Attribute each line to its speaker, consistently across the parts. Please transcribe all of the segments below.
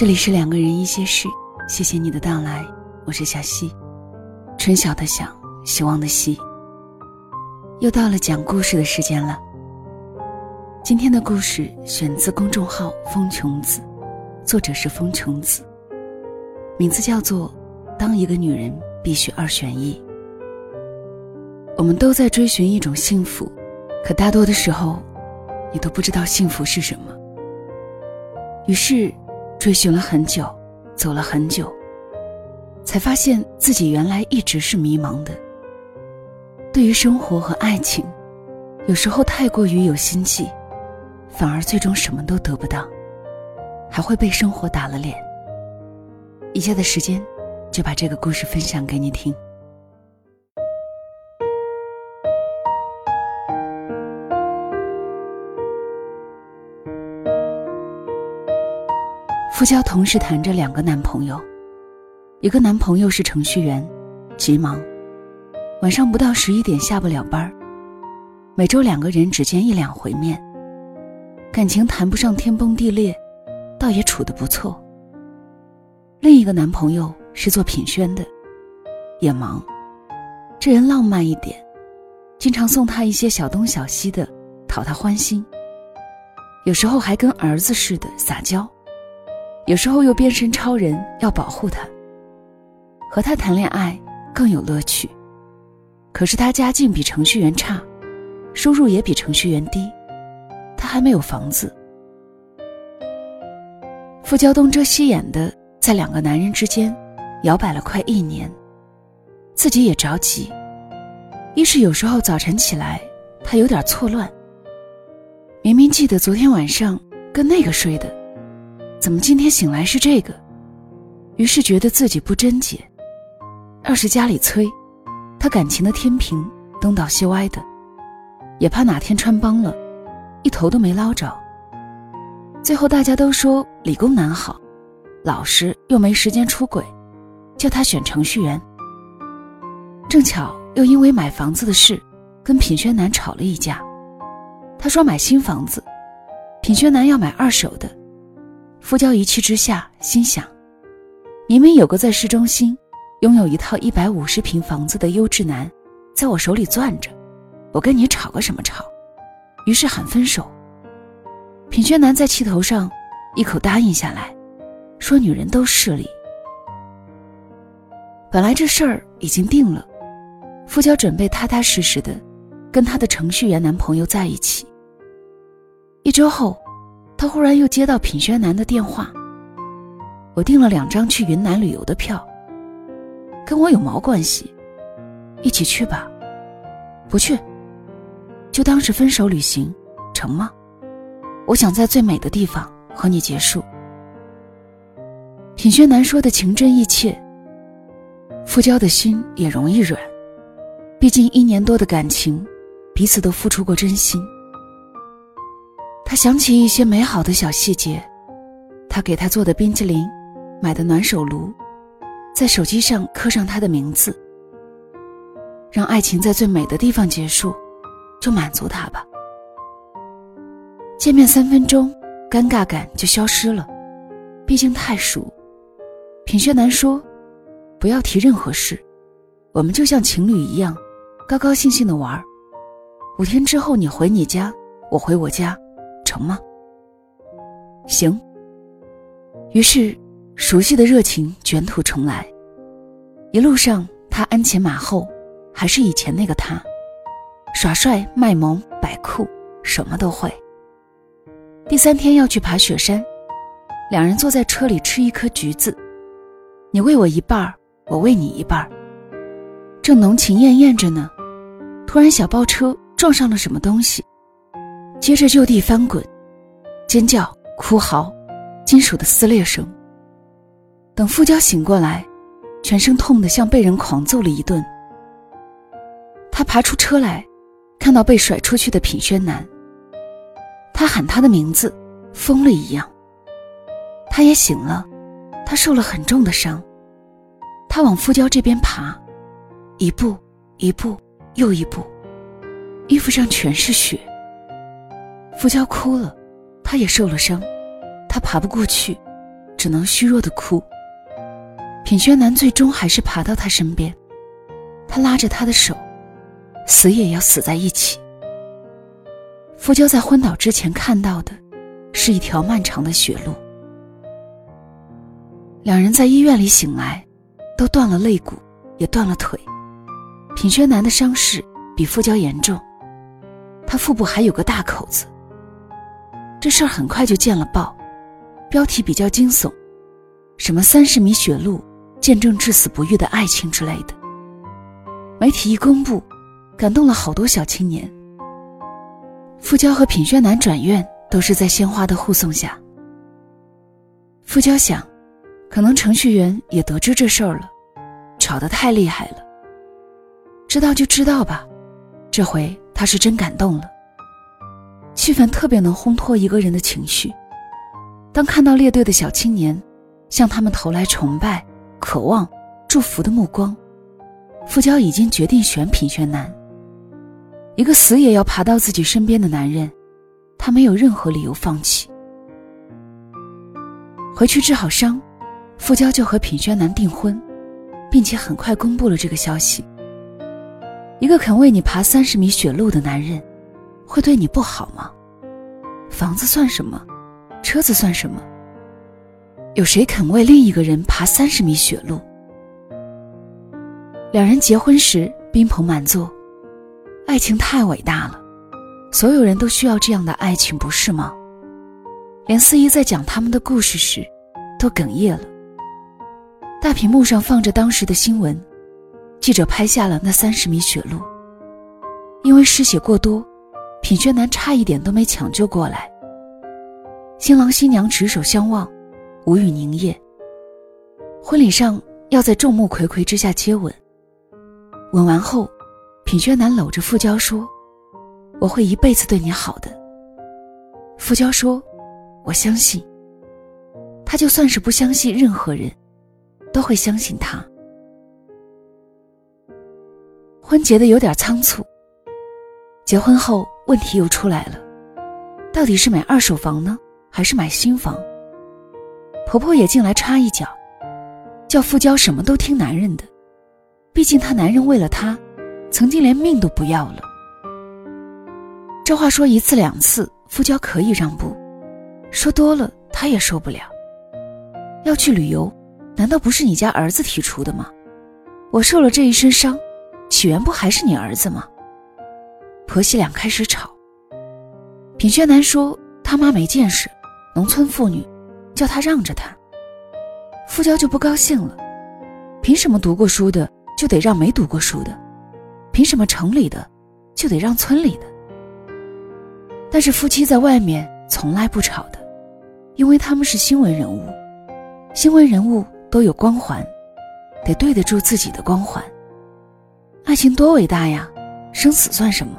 Speaker 1: 这里是两个人一些事，谢谢你的到来，我是小溪，春晓的晓，希望的希。又到了讲故事的时间了。今天的故事选自公众号“风琼子”，作者是风琼子，名字叫做《当一个女人必须二选一》。我们都在追寻一种幸福，可大多的时候，你都不知道幸福是什么。于是。追寻了很久，走了很久，才发现自己原来一直是迷茫的。对于生活和爱情，有时候太过于有心计，反而最终什么都得不到，还会被生活打了脸。以下的时间，就把这个故事分享给你听。付娇同时谈着两个男朋友，一个男朋友是程序员，极忙，晚上不到十一点下不了班每周两个人只见一两回面，感情谈不上天崩地裂，倒也处得不错。另一个男朋友是做品宣的，也忙，这人浪漫一点，经常送她一些小东小西的，讨她欢心。有时候还跟儿子似的撒娇。有时候又变身超人，要保护他。和他谈恋爱更有乐趣。可是他家境比程序员差，收入也比程序员低，他还没有房子。傅娇东遮西掩的在两个男人之间摇摆了快一年，自己也着急。一是有时候早晨起来，他有点错乱。明明记得昨天晚上跟那个睡的。怎么今天醒来是这个？于是觉得自己不贞洁。二是家里催，他感情的天平东倒西歪的，也怕哪天穿帮了，一头都没捞着。最后大家都说理工男好，老实又没时间出轨，叫他选程序员。正巧又因为买房子的事，跟品轩男吵了一架。他说买新房子，品轩男要买二手的。傅娇一气之下，心想：明明有个在市中心拥有一套一百五十平房子的优质男，在我手里攥着，我跟你吵个什么吵？于是喊分手。品轩男在气头上一口答应下来，说女人都势利。本来这事儿已经定了，傅娇准备踏踏实实的跟她的程序员男朋友在一起。一周后。他忽然又接到品轩男的电话，我订了两张去云南旅游的票，跟我有毛关系？一起去吧，不去，就当是分手旅行，成吗？我想在最美的地方和你结束。品轩男说的情真意切，傅娇的心也容易软，毕竟一年多的感情，彼此都付出过真心。他想起一些美好的小细节，他给他做的冰淇淋，买的暖手炉，在手机上刻上他的名字。让爱情在最美的地方结束，就满足他吧。见面三分钟，尴尬感就消失了，毕竟太熟。品轩男说：“不要提任何事，我们就像情侣一样，高高兴兴的玩儿。五天之后，你回你家，我回我家。”成吗？行。于是，熟悉的热情卷土重来。一路上，他鞍前马后，还是以前那个他，耍帅、卖萌、摆酷，什么都会。第三天要去爬雪山，两人坐在车里吃一颗橘子，你喂我一半儿，我喂你一半儿。正浓情艳艳着呢，突然小包车撞上了什么东西。接着就地翻滚，尖叫、哭嚎，金属的撕裂声。等傅娇醒过来，全身痛得像被人狂揍了一顿。他爬出车来，看到被甩出去的品轩男。他喊他的名字，疯了一样。他也醒了，他受了很重的伤。他往傅娇这边爬，一步一步又一步，衣服上全是血。傅娇哭了，她也受了伤，她爬不过去，只能虚弱的哭。品轩南最终还是爬到他身边，他拉着他的手，死也要死在一起。傅娇在昏倒之前看到的，是一条漫长的血路。两人在医院里醒来，都断了肋骨，也断了腿。品轩南的伤势比傅娇严重，他腹部还有个大口子。这事儿很快就见了报，标题比较惊悚，什么三十米血路，见证至死不渝的爱情之类的。媒体一公布，感动了好多小青年。傅娇和品轩南转院都是在鲜花的护送下。傅娇想，可能程序员也得知这事儿了，吵得太厉害了。知道就知道吧，这回他是真感动了。气氛特别能烘托一个人的情绪。当看到列队的小青年向他们投来崇拜、渴望、祝福的目光，傅娇已经决定选品轩南。一个死也要爬到自己身边的男人，他没有任何理由放弃。回去治好伤，傅娇就和品轩南订婚，并且很快公布了这个消息。一个肯为你爬三十米雪路的男人。会对你不好吗？房子算什么？车子算什么？有谁肯为另一个人爬三十米雪路？两人结婚时宾朋满座，爱情太伟大了，所有人都需要这样的爱情，不是吗？连司仪在讲他们的故事时，都哽咽了。大屏幕上放着当时的新闻，记者拍下了那三十米雪路，因为失血过多。品轩男差一点都没抢救过来。新郎新娘执手相望，无语凝噎。婚礼上要在众目睽睽之下接吻。吻完后，品轩男搂着傅娇说：“我会一辈子对你好的。”傅娇说：“我相信。”他就算是不相信任何人，都会相信他。婚结的有点仓促。结婚后。问题又出来了，到底是买二手房呢，还是买新房？婆婆也进来插一脚，叫傅娇什么都听男人的，毕竟她男人为了她，曾经连命都不要了。这话说一次两次，傅娇可以让步，说多了她也受不了。要去旅游，难道不是你家儿子提出的吗？我受了这一身伤，起源不还是你儿子吗？婆媳俩开始吵。品轩南说他妈没见识，农村妇女，叫他让着他。傅娇就不高兴了，凭什么读过书的就得让没读过书的？凭什么城里的就得让村里的？但是夫妻在外面从来不吵的，因为他们是新闻人物，新闻人物都有光环，得对得住自己的光环。爱情多伟大呀，生死算什么？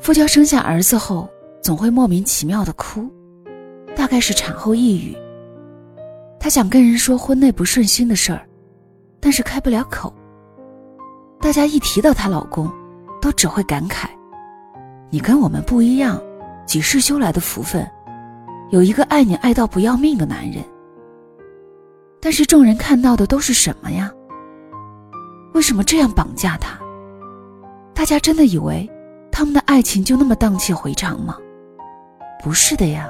Speaker 1: 傅娇生下儿子后，总会莫名其妙的哭，大概是产后抑郁。她想跟人说婚内不顺心的事儿，但是开不了口。大家一提到她老公，都只会感慨：“你跟我们不一样，几世修来的福分，有一个爱你爱到不要命的男人。”但是众人看到的都是什么呀？为什么这样绑架她？大家真的以为？他们的爱情就那么荡气回肠吗？不是的呀，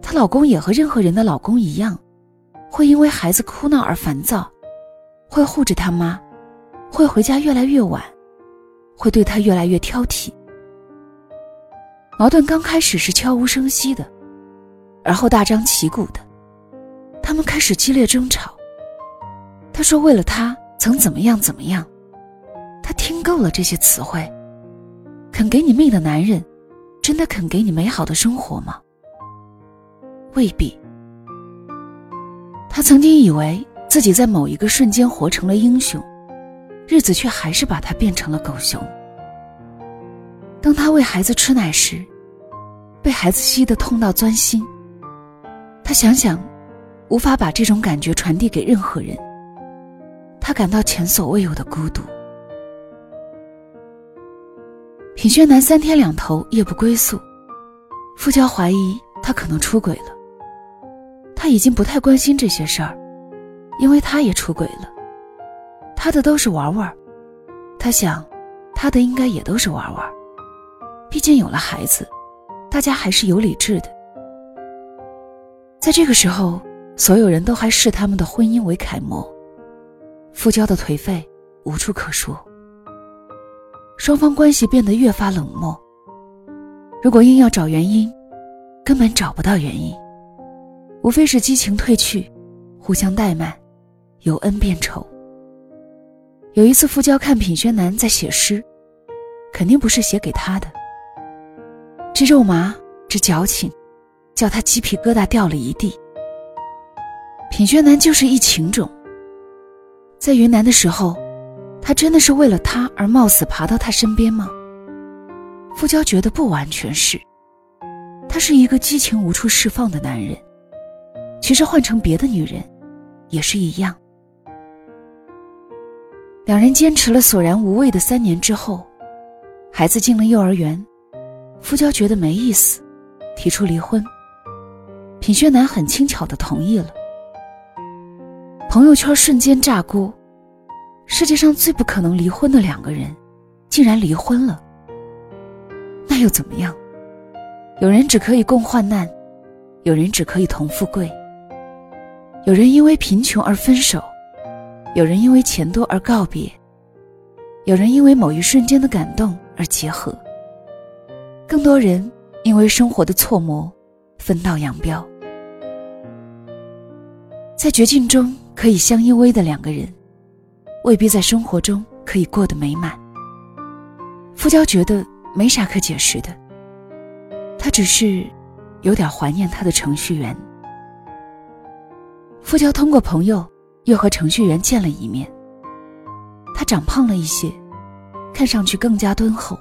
Speaker 1: 她老公也和任何人的老公一样，会因为孩子哭闹而烦躁，会护着他妈，会回家越来越晚，会对他越来越挑剔。矛盾刚开始是悄无声息的，而后大张旗鼓的，他们开始激烈争吵。他说：“为了他曾怎么样怎么样。”他听够了这些词汇。肯给你命的男人，真的肯给你美好的生活吗？未必。他曾经以为自己在某一个瞬间活成了英雄，日子却还是把他变成了狗熊。当他喂孩子吃奶时，被孩子吸得痛到钻心。他想想，无法把这种感觉传递给任何人。他感到前所未有的孤独。品轩南三天两头夜不归宿，傅娇怀疑他可能出轨了。他已经不太关心这些事儿，因为他也出轨了。他的都是玩玩，他想，他的应该也都是玩玩。毕竟有了孩子，大家还是有理智的。在这个时候，所有人都还视他们的婚姻为楷模。傅娇的颓废无处可说，双方关系变得越发冷漠。如果硬要找原因，根本找不到原因，无非是激情褪去，互相怠慢，由恩变仇。有一次，傅娇看品轩南在写诗，肯定不是写给他的。这肉麻，这矫情，叫他鸡皮疙瘩掉了一地。品轩南就是一情种。在云南的时候，他真的是为了他而冒死爬到他身边吗？傅娇觉得不完全是，他是一个激情无处释放的男人。其实换成别的女人，也是一样。两人坚持了索然无味的三年之后，孩子进了幼儿园，傅娇觉得没意思，提出离婚。品轩南很轻巧的同意了。朋友圈瞬间炸锅，世界上最不可能离婚的两个人，竟然离婚了。那又怎么样？有人只可以共患难，有人只可以同富贵。有人因为贫穷而分手，有人因为钱多而告别，有人因为某一瞬间的感动而结合。更多人因为生活的错磨，分道扬镳。在绝境中可以相依偎的两个人，未必在生活中可以过得美满。傅娇觉得。没啥可解释的，他只是有点怀念他的程序员。傅娇通过朋友又和程序员见了一面。他长胖了一些，看上去更加敦厚。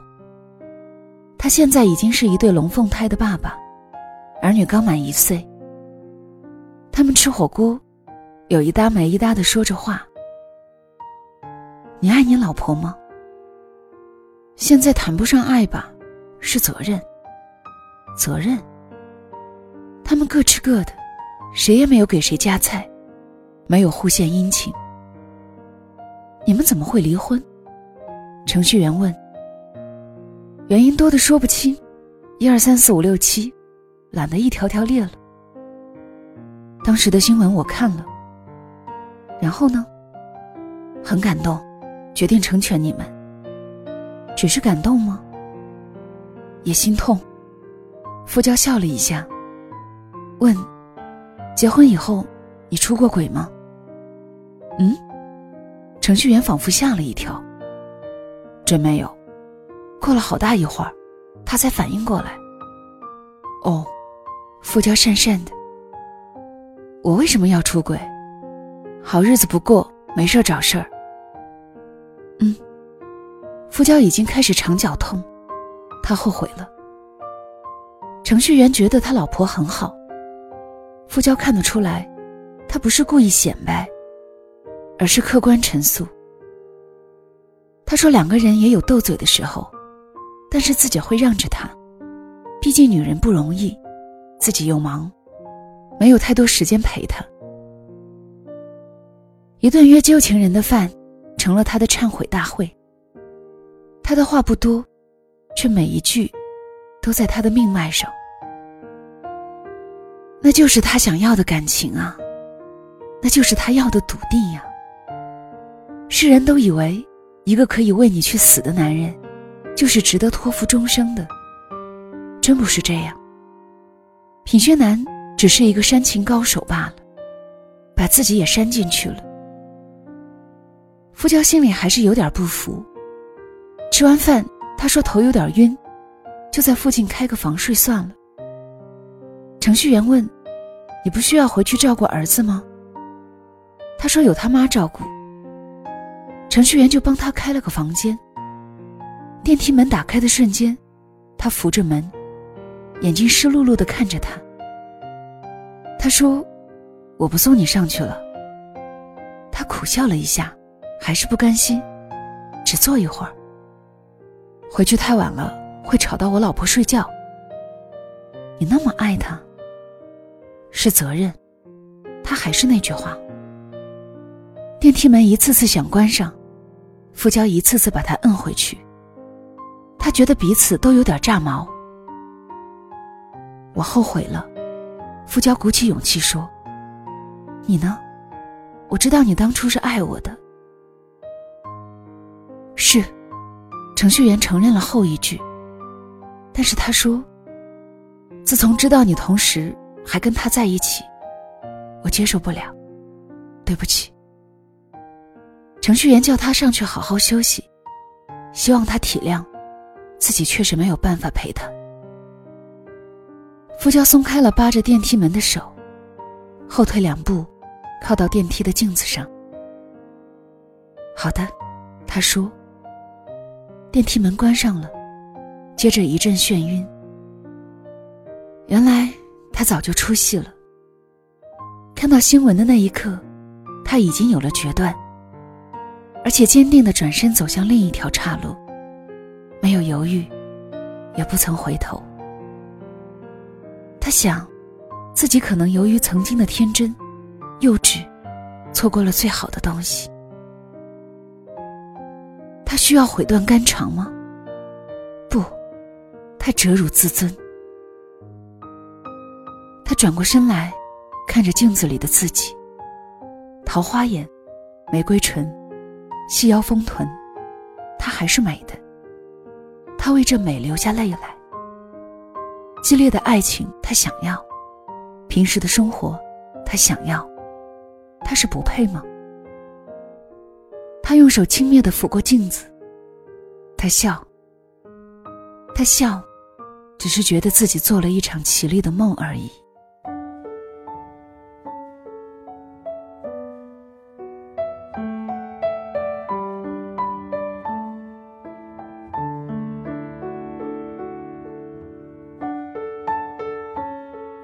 Speaker 1: 他现在已经是一对龙凤胎的爸爸，儿女刚满一岁。他们吃火锅，有一搭没一搭的说着话。你爱你老婆吗？现在谈不上爱吧，是责任。责任。他们各吃各的，谁也没有给谁夹菜，没有互献殷勤。你们怎么会离婚？程序员问。原因多的说不清，一二三四五六七，懒得一条条列了。当时的新闻我看了，然后呢？很感动，决定成全你们。只是感动吗？也心痛。傅娇笑了一下，问：“结婚以后，你出过轨吗？”嗯，程序员仿佛吓了一跳。真没有。过了好大一会儿，他才反应过来。哦，傅娇讪讪的。我为什么要出轨？好日子不过，没事找事儿。嗯。傅娇已经开始肠绞痛，他后悔了。程序员觉得他老婆很好，傅娇看得出来，他不是故意显摆，而是客观陈述。他说两个人也有斗嘴的时候，但是自己会让着他，毕竟女人不容易，自己又忙，没有太多时间陪她。一顿约旧情人的饭，成了他的忏悔大会。他的话不多，却每一句都在他的命脉上。那就是他想要的感情啊，那就是他要的笃定呀。世人都以为一个可以为你去死的男人，就是值得托付终生的，真不是这样。品轩南只是一个煽情高手罢了，把自己也煽进去了。傅娇心里还是有点不服。吃完饭，他说头有点晕，就在附近开个房睡算了。程序员问：“你不需要回去照顾儿子吗？”他说：“有他妈照顾。”程序员就帮他开了个房间。电梯门打开的瞬间，他扶着门，眼睛湿漉漉的看着他。他说：“我不送你上去了。”他苦笑了一下，还是不甘心，只坐一会儿。回去太晚了，会吵到我老婆睡觉。你那么爱她，是责任，他还是那句话。电梯门一次次想关上，傅娇一次次把它摁回去。他觉得彼此都有点炸毛。我后悔了，傅娇鼓起勇气说：“你呢？我知道你当初是爱我的。”是，程序员承认了后一句。但是他说：“自从知道你同时还跟他在一起，我接受不了。对不起。”程序员叫他上去好好休息，希望他体谅，自己确实没有办法陪他。付娇松开了扒着电梯门的手，后退两步，靠到电梯的镜子上。好的，他说。电梯门关上了，接着一阵眩晕。原来他早就出戏了。看到新闻的那一刻，他已经有了决断。而且坚定的转身走向另一条岔路，没有犹豫，也不曾回头。他想，自己可能由于曾经的天真、幼稚，错过了最好的东西。需要毁断肝肠吗？不，他折辱自尊。他转过身来，看着镜子里的自己，桃花眼，玫瑰唇。细腰丰臀，她还是美的。她为这美流下泪来。激烈的爱情，她想要；平时的生活，她想要。她是不配吗？他用手轻蔑的抚过镜子。他笑。他笑，只是觉得自己做了一场绮丽的梦而已。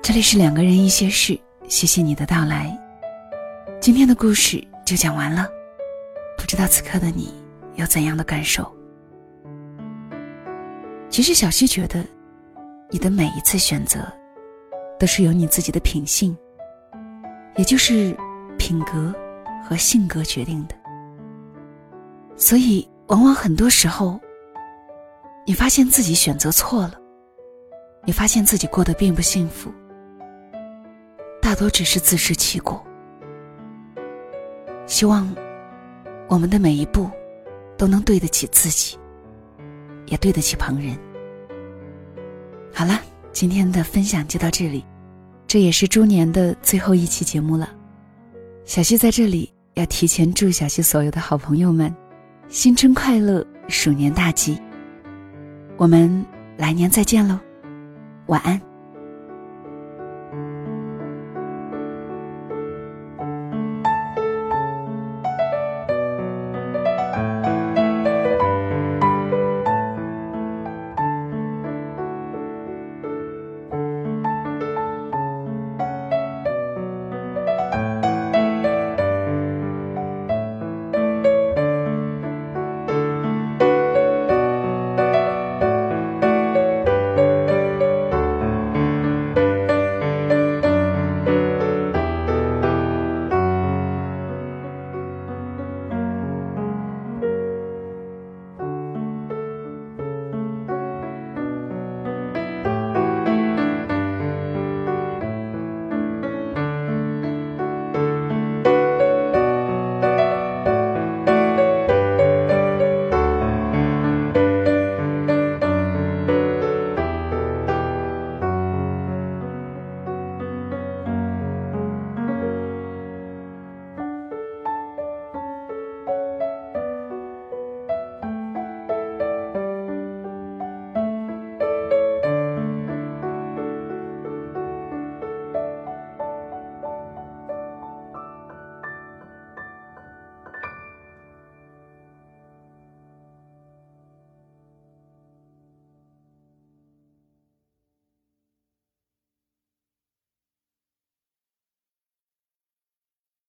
Speaker 1: 这里是两个人一些事，谢谢你的到来。今天的故事就讲完了，知道此刻的你有怎样的感受？其实小溪觉得，你的每一次选择，都是由你自己的品性，也就是品格和性格决定的。所以，往往很多时候，你发现自己选择错了，你发现自己过得并不幸福。大多只是自食其果。希望我们的每一步都能对得起自己，也对得起旁人。好了，今天的分享就到这里，这也是猪年的最后一期节目了。小溪在这里要提前祝小溪所有的好朋友们新春快乐，鼠年大吉。我们来年再见喽，晚安。